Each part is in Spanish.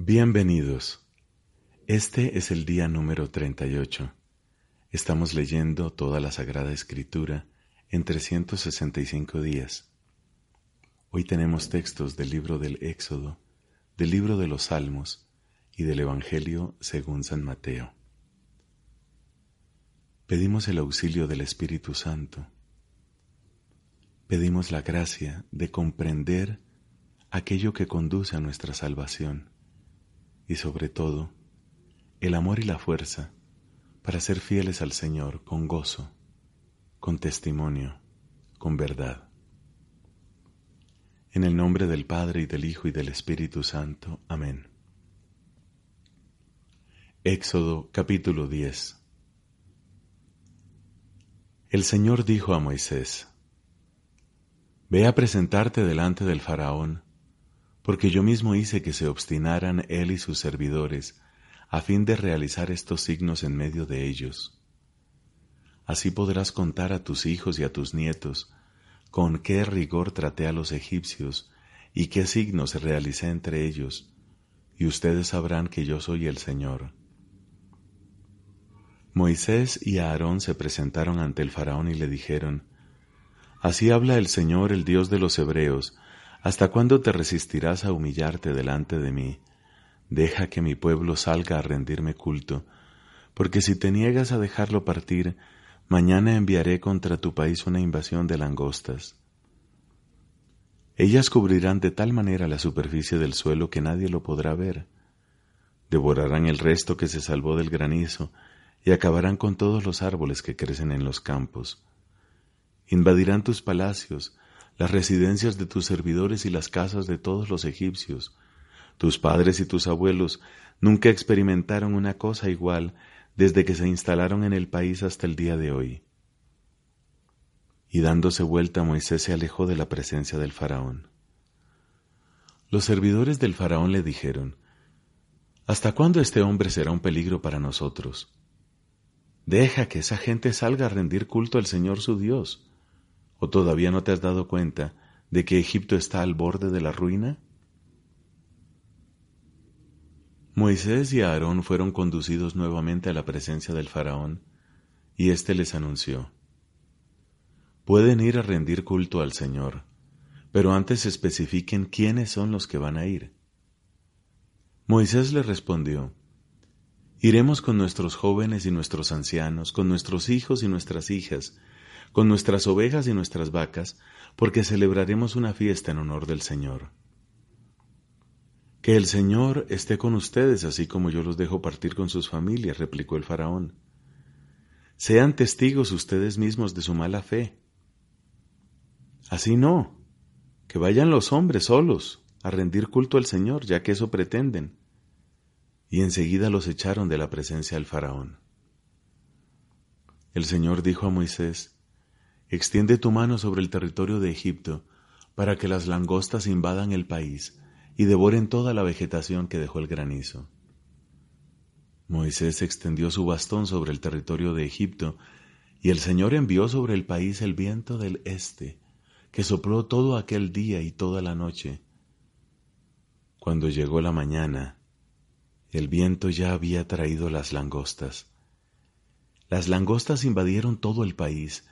Bienvenidos. Este es el día número 38. Estamos leyendo toda la Sagrada Escritura en 365 días. Hoy tenemos textos del libro del Éxodo, del libro de los Salmos y del Evangelio según San Mateo. Pedimos el auxilio del Espíritu Santo. Pedimos la gracia de comprender aquello que conduce a nuestra salvación y sobre todo el amor y la fuerza para ser fieles al Señor con gozo, con testimonio, con verdad. En el nombre del Padre y del Hijo y del Espíritu Santo. Amén. Éxodo capítulo 10 El Señor dijo a Moisés, Ve a presentarte delante del faraón, porque yo mismo hice que se obstinaran él y sus servidores, a fin de realizar estos signos en medio de ellos. Así podrás contar a tus hijos y a tus nietos con qué rigor traté a los egipcios y qué signos realicé entre ellos, y ustedes sabrán que yo soy el Señor. Moisés y Aarón se presentaron ante el faraón y le dijeron, Así habla el Señor, el Dios de los Hebreos, ¿Hasta cuándo te resistirás a humillarte delante de mí? Deja que mi pueblo salga a rendirme culto, porque si te niegas a dejarlo partir, mañana enviaré contra tu país una invasión de langostas. Ellas cubrirán de tal manera la superficie del suelo que nadie lo podrá ver. Devorarán el resto que se salvó del granizo y acabarán con todos los árboles que crecen en los campos. Invadirán tus palacios, las residencias de tus servidores y las casas de todos los egipcios. Tus padres y tus abuelos nunca experimentaron una cosa igual desde que se instalaron en el país hasta el día de hoy. Y dándose vuelta Moisés se alejó de la presencia del faraón. Los servidores del faraón le dijeron, ¿Hasta cuándo este hombre será un peligro para nosotros? Deja que esa gente salga a rendir culto al Señor su Dios. ¿O todavía no te has dado cuenta de que Egipto está al borde de la ruina? Moisés y Aarón fueron conducidos nuevamente a la presencia del faraón, y éste les anunció, Pueden ir a rendir culto al Señor, pero antes especifiquen quiénes son los que van a ir. Moisés le respondió, Iremos con nuestros jóvenes y nuestros ancianos, con nuestros hijos y nuestras hijas, con nuestras ovejas y nuestras vacas, porque celebraremos una fiesta en honor del Señor. Que el Señor esté con ustedes, así como yo los dejo partir con sus familias, replicó el faraón. Sean testigos ustedes mismos de su mala fe. Así no, que vayan los hombres solos a rendir culto al Señor, ya que eso pretenden. Y enseguida los echaron de la presencia del faraón. El Señor dijo a Moisés, Extiende tu mano sobre el territorio de Egipto, para que las langostas invadan el país y devoren toda la vegetación que dejó el granizo. Moisés extendió su bastón sobre el territorio de Egipto, y el Señor envió sobre el país el viento del este, que sopló todo aquel día y toda la noche. Cuando llegó la mañana, el viento ya había traído las langostas. Las langostas invadieron todo el país,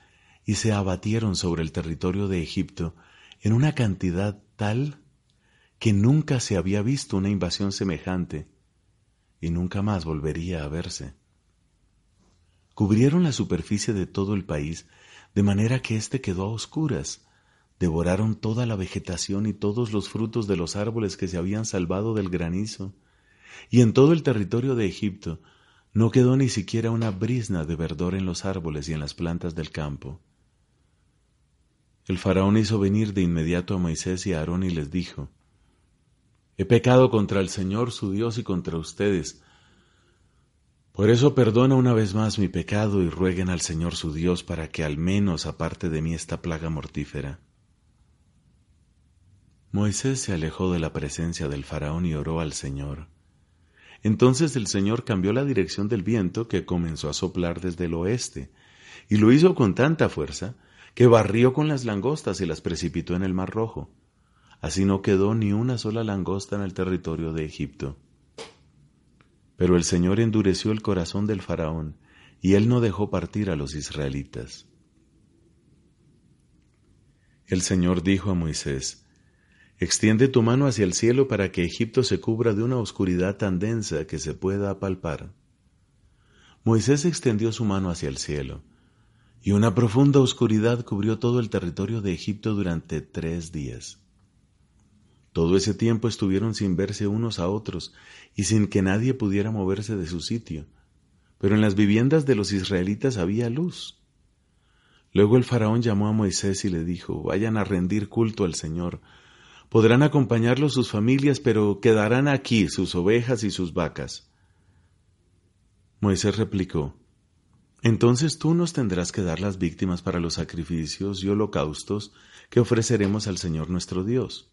y se abatieron sobre el territorio de Egipto en una cantidad tal que nunca se había visto una invasión semejante y nunca más volvería a verse. Cubrieron la superficie de todo el país de manera que éste quedó a oscuras, devoraron toda la vegetación y todos los frutos de los árboles que se habían salvado del granizo, y en todo el territorio de Egipto no quedó ni siquiera una brisna de verdor en los árboles y en las plantas del campo. El faraón hizo venir de inmediato a Moisés y a Aarón y les dijo, He pecado contra el Señor su Dios y contra ustedes. Por eso perdona una vez más mi pecado y rueguen al Señor su Dios para que al menos aparte de mí esta plaga mortífera. Moisés se alejó de la presencia del faraón y oró al Señor. Entonces el Señor cambió la dirección del viento que comenzó a soplar desde el oeste, y lo hizo con tanta fuerza que barrió con las langostas y las precipitó en el Mar Rojo. Así no quedó ni una sola langosta en el territorio de Egipto. Pero el Señor endureció el corazón del faraón, y él no dejó partir a los israelitas. El Señor dijo a Moisés, Extiende tu mano hacia el cielo para que Egipto se cubra de una oscuridad tan densa que se pueda apalpar. Moisés extendió su mano hacia el cielo, y una profunda oscuridad cubrió todo el territorio de Egipto durante tres días. Todo ese tiempo estuvieron sin verse unos a otros y sin que nadie pudiera moverse de su sitio, pero en las viviendas de los israelitas había luz. Luego el faraón llamó a Moisés y le dijo, vayan a rendir culto al Señor, Podrán acompañarlo sus familias, pero quedarán aquí sus ovejas y sus vacas. Moisés replicó, Entonces tú nos tendrás que dar las víctimas para los sacrificios y holocaustos que ofreceremos al Señor nuestro Dios.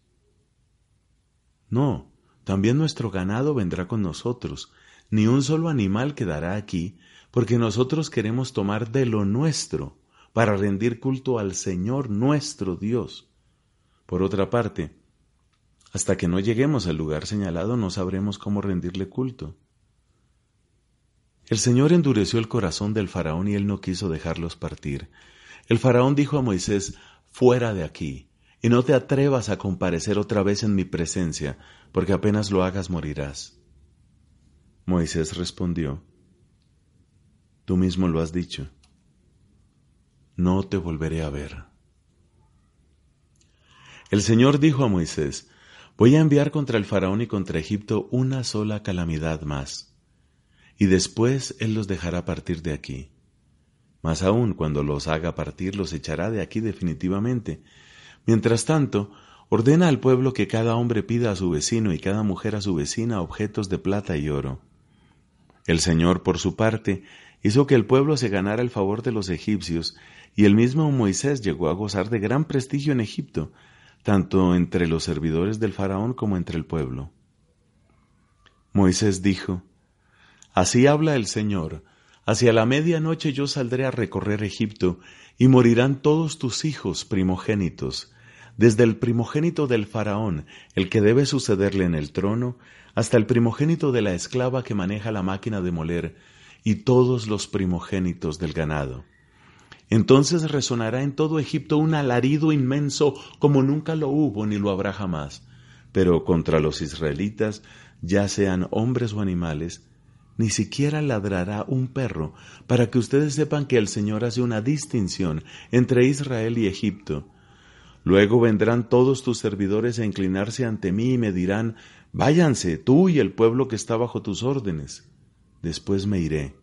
No, también nuestro ganado vendrá con nosotros, ni un solo animal quedará aquí, porque nosotros queremos tomar de lo nuestro para rendir culto al Señor nuestro Dios. Por otra parte, hasta que no lleguemos al lugar señalado no sabremos cómo rendirle culto. El Señor endureció el corazón del faraón y él no quiso dejarlos partir. El faraón dijo a Moisés, Fuera de aquí, y no te atrevas a comparecer otra vez en mi presencia, porque apenas lo hagas morirás. Moisés respondió, Tú mismo lo has dicho, no te volveré a ver. El Señor dijo a Moisés, Voy a enviar contra el faraón y contra Egipto una sola calamidad más, y después él los dejará partir de aquí. Mas aún cuando los haga partir, los echará de aquí definitivamente. Mientras tanto, ordena al pueblo que cada hombre pida a su vecino y cada mujer a su vecina objetos de plata y oro. El Señor, por su parte, hizo que el pueblo se ganara el favor de los egipcios, y el mismo Moisés llegó a gozar de gran prestigio en Egipto, tanto entre los servidores del faraón como entre el pueblo. Moisés dijo, Así habla el Señor, hacia la medianoche yo saldré a recorrer Egipto, y morirán todos tus hijos primogénitos, desde el primogénito del faraón, el que debe sucederle en el trono, hasta el primogénito de la esclava que maneja la máquina de moler, y todos los primogénitos del ganado. Entonces resonará en todo Egipto un alarido inmenso como nunca lo hubo ni lo habrá jamás. Pero contra los israelitas, ya sean hombres o animales, ni siquiera ladrará un perro, para que ustedes sepan que el Señor hace una distinción entre Israel y Egipto. Luego vendrán todos tus servidores a inclinarse ante mí y me dirán, Váyanse, tú y el pueblo que está bajo tus órdenes. Después me iré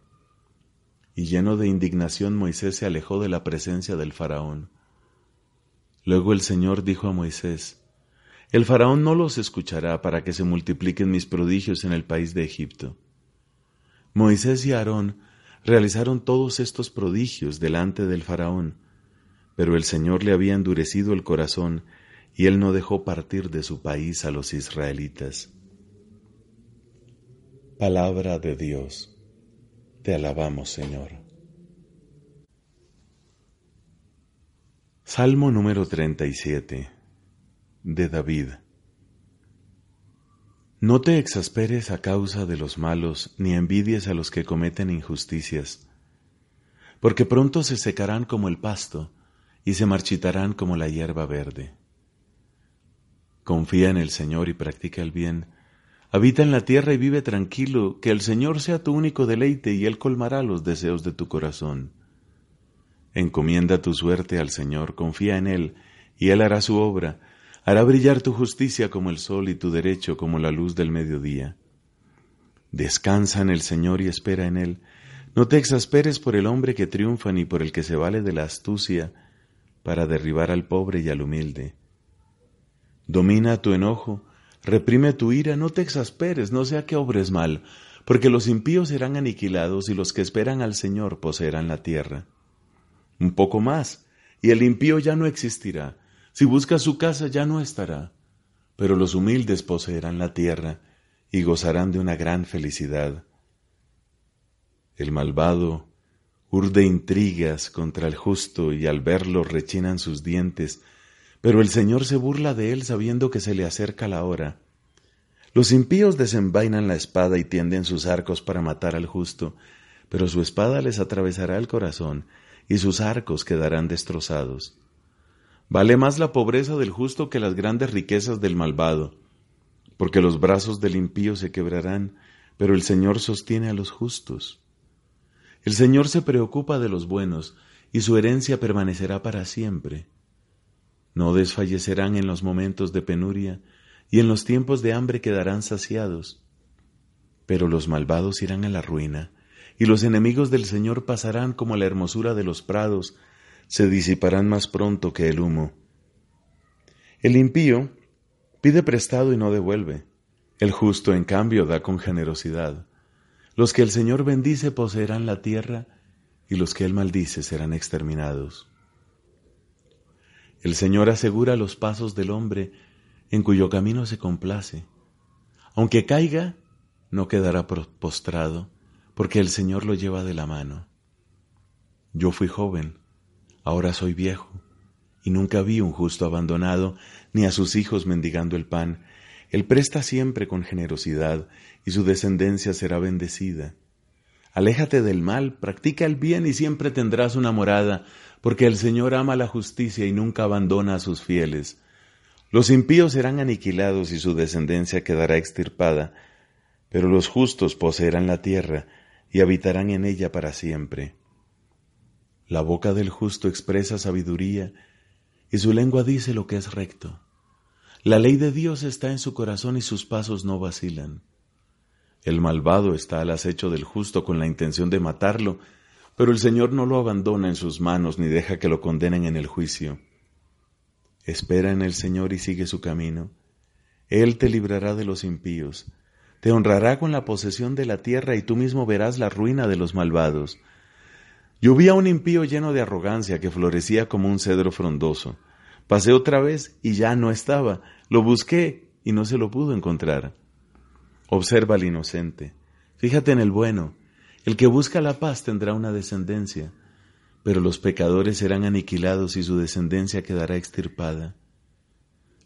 y lleno de indignación Moisés se alejó de la presencia del faraón. Luego el Señor dijo a Moisés, El faraón no los escuchará para que se multipliquen mis prodigios en el país de Egipto. Moisés y Aarón realizaron todos estos prodigios delante del faraón, pero el Señor le había endurecido el corazón y él no dejó partir de su país a los israelitas. Palabra de Dios. Te alabamos, Señor. Salmo número 37 de David. No te exasperes a causa de los malos, ni envidies a los que cometen injusticias, porque pronto se secarán como el pasto y se marchitarán como la hierba verde. Confía en el Señor y practica el bien Habita en la tierra y vive tranquilo, que el Señor sea tu único deleite y Él colmará los deseos de tu corazón. Encomienda tu suerte al Señor, confía en Él, y Él hará su obra, hará brillar tu justicia como el sol y tu derecho como la luz del mediodía. Descansa en el Señor y espera en Él. No te exasperes por el hombre que triunfa ni por el que se vale de la astucia para derribar al pobre y al humilde. Domina tu enojo, Reprime tu ira, no te exasperes, no sea que obres mal, porque los impíos serán aniquilados y los que esperan al Señor poseerán la tierra. Un poco más, y el impío ya no existirá. Si busca su casa ya no estará. Pero los humildes poseerán la tierra y gozarán de una gran felicidad. El malvado urde intrigas contra el justo y al verlo rechinan sus dientes pero el Señor se burla de él sabiendo que se le acerca la hora. Los impíos desenvainan la espada y tienden sus arcos para matar al justo, pero su espada les atravesará el corazón y sus arcos quedarán destrozados. Vale más la pobreza del justo que las grandes riquezas del malvado, porque los brazos del impío se quebrarán, pero el Señor sostiene a los justos. El Señor se preocupa de los buenos, y su herencia permanecerá para siempre. No desfallecerán en los momentos de penuria, y en los tiempos de hambre quedarán saciados. Pero los malvados irán a la ruina, y los enemigos del Señor pasarán como la hermosura de los prados, se disiparán más pronto que el humo. El impío pide prestado y no devuelve, el justo en cambio da con generosidad. Los que el Señor bendice poseerán la tierra, y los que él maldice serán exterminados. El Señor asegura los pasos del hombre, en cuyo camino se complace. Aunque caiga, no quedará postrado, porque el Señor lo lleva de la mano. Yo fui joven, ahora soy viejo, y nunca vi un justo abandonado, ni a sus hijos mendigando el pan. Él presta siempre con generosidad, y su descendencia será bendecida. Aléjate del mal, practica el bien y siempre tendrás una morada, porque el Señor ama la justicia y nunca abandona a sus fieles. Los impíos serán aniquilados y su descendencia quedará extirpada, pero los justos poseerán la tierra y habitarán en ella para siempre. La boca del justo expresa sabiduría y su lengua dice lo que es recto. La ley de Dios está en su corazón y sus pasos no vacilan. El malvado está al acecho del justo con la intención de matarlo, pero el Señor no lo abandona en sus manos ni deja que lo condenen en el juicio. Espera en el Señor y sigue su camino. Él te librará de los impíos, te honrará con la posesión de la tierra y tú mismo verás la ruina de los malvados. Yo a un impío lleno de arrogancia que florecía como un cedro frondoso. Pasé otra vez y ya no estaba. Lo busqué y no se lo pudo encontrar. Observa al inocente. Fíjate en el bueno. El que busca la paz tendrá una descendencia pero los pecadores serán aniquilados y su descendencia quedará extirpada.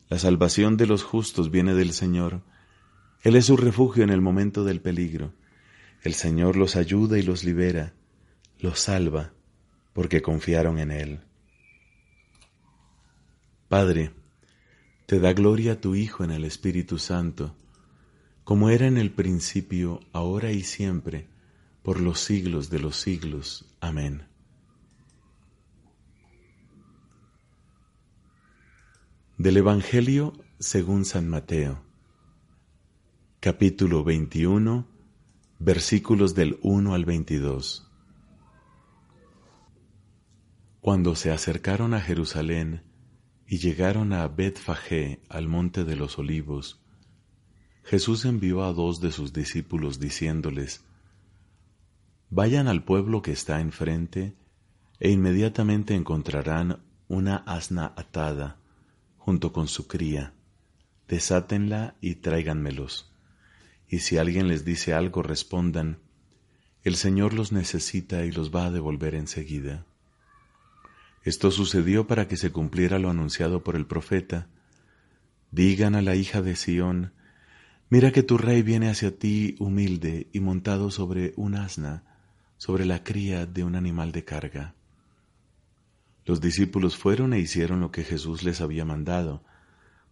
La salvación de los justos viene del Señor. Él es su refugio en el momento del peligro. El Señor los ayuda y los libera, los salva, porque confiaron en Él. Padre, te da gloria tu Hijo en el Espíritu Santo, como era en el principio, ahora y siempre, por los siglos de los siglos. Amén. Del Evangelio según San Mateo, capítulo 21, versículos del 1 al 22. Cuando se acercaron a Jerusalén y llegaron a Betfagé, al monte de los olivos, Jesús envió a dos de sus discípulos diciéndoles, Vayan al pueblo que está enfrente e inmediatamente encontrarán una asna atada junto con su cría. Desátenla y tráiganmelos. Y si alguien les dice algo, respondan, el Señor los necesita y los va a devolver enseguida. Esto sucedió para que se cumpliera lo anunciado por el profeta. Digan a la hija de Sión, mira que tu rey viene hacia ti humilde y montado sobre un asna, sobre la cría de un animal de carga. Los discípulos fueron e hicieron lo que Jesús les había mandado.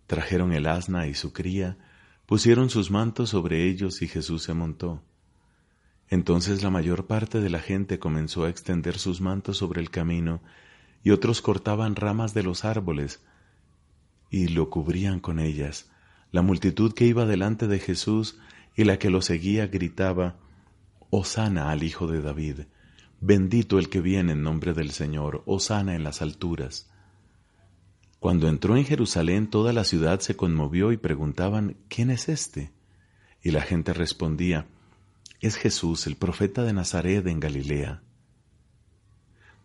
Trajeron el asna y su cría, pusieron sus mantos sobre ellos y Jesús se montó. Entonces la mayor parte de la gente comenzó a extender sus mantos sobre el camino, y otros cortaban ramas de los árboles y lo cubrían con ellas. La multitud que iba delante de Jesús y la que lo seguía gritaba, Hosana al Hijo de David. Bendito el que viene en nombre del Señor, sana en las alturas. Cuando entró en Jerusalén toda la ciudad se conmovió y preguntaban, ¿quién es este? Y la gente respondía, es Jesús, el profeta de Nazaret en Galilea.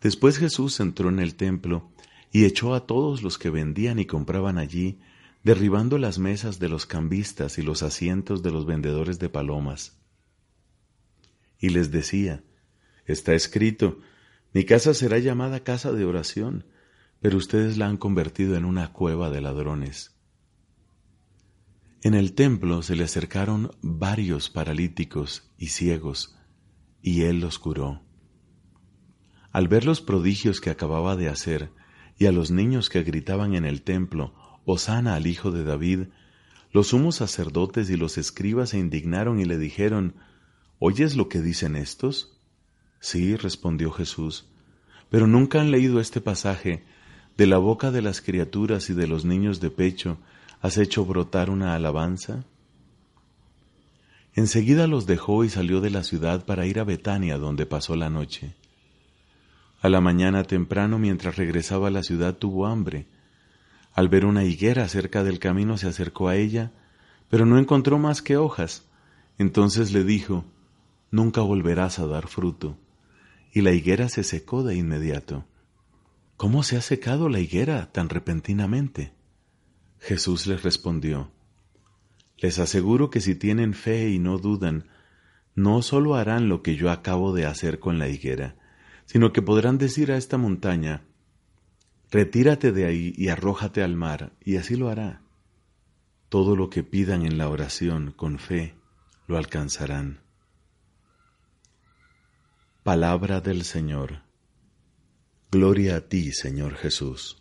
Después Jesús entró en el templo y echó a todos los que vendían y compraban allí, derribando las mesas de los cambistas y los asientos de los vendedores de palomas. Y les decía, Está escrito, mi casa será llamada casa de oración, pero ustedes la han convertido en una cueva de ladrones. En el templo se le acercaron varios paralíticos y ciegos, y él los curó. Al ver los prodigios que acababa de hacer, y a los niños que gritaban en el templo, Hosana al Hijo de David, los sumos sacerdotes y los escribas se indignaron y le dijeron, ¿Oyes lo que dicen estos? Sí, respondió Jesús, pero nunca han leído este pasaje, de la boca de las criaturas y de los niños de pecho has hecho brotar una alabanza. Enseguida los dejó y salió de la ciudad para ir a Betania, donde pasó la noche. A la mañana temprano, mientras regresaba a la ciudad, tuvo hambre. Al ver una higuera cerca del camino, se acercó a ella, pero no encontró más que hojas. Entonces le dijo, Nunca volverás a dar fruto. Y la higuera se secó de inmediato. ¿Cómo se ha secado la higuera tan repentinamente? Jesús les respondió, Les aseguro que si tienen fe y no dudan, no solo harán lo que yo acabo de hacer con la higuera, sino que podrán decir a esta montaña, Retírate de ahí y arrójate al mar, y así lo hará. Todo lo que pidan en la oración con fe, lo alcanzarán. Palabra del Señor. Gloria a ti, Señor Jesús.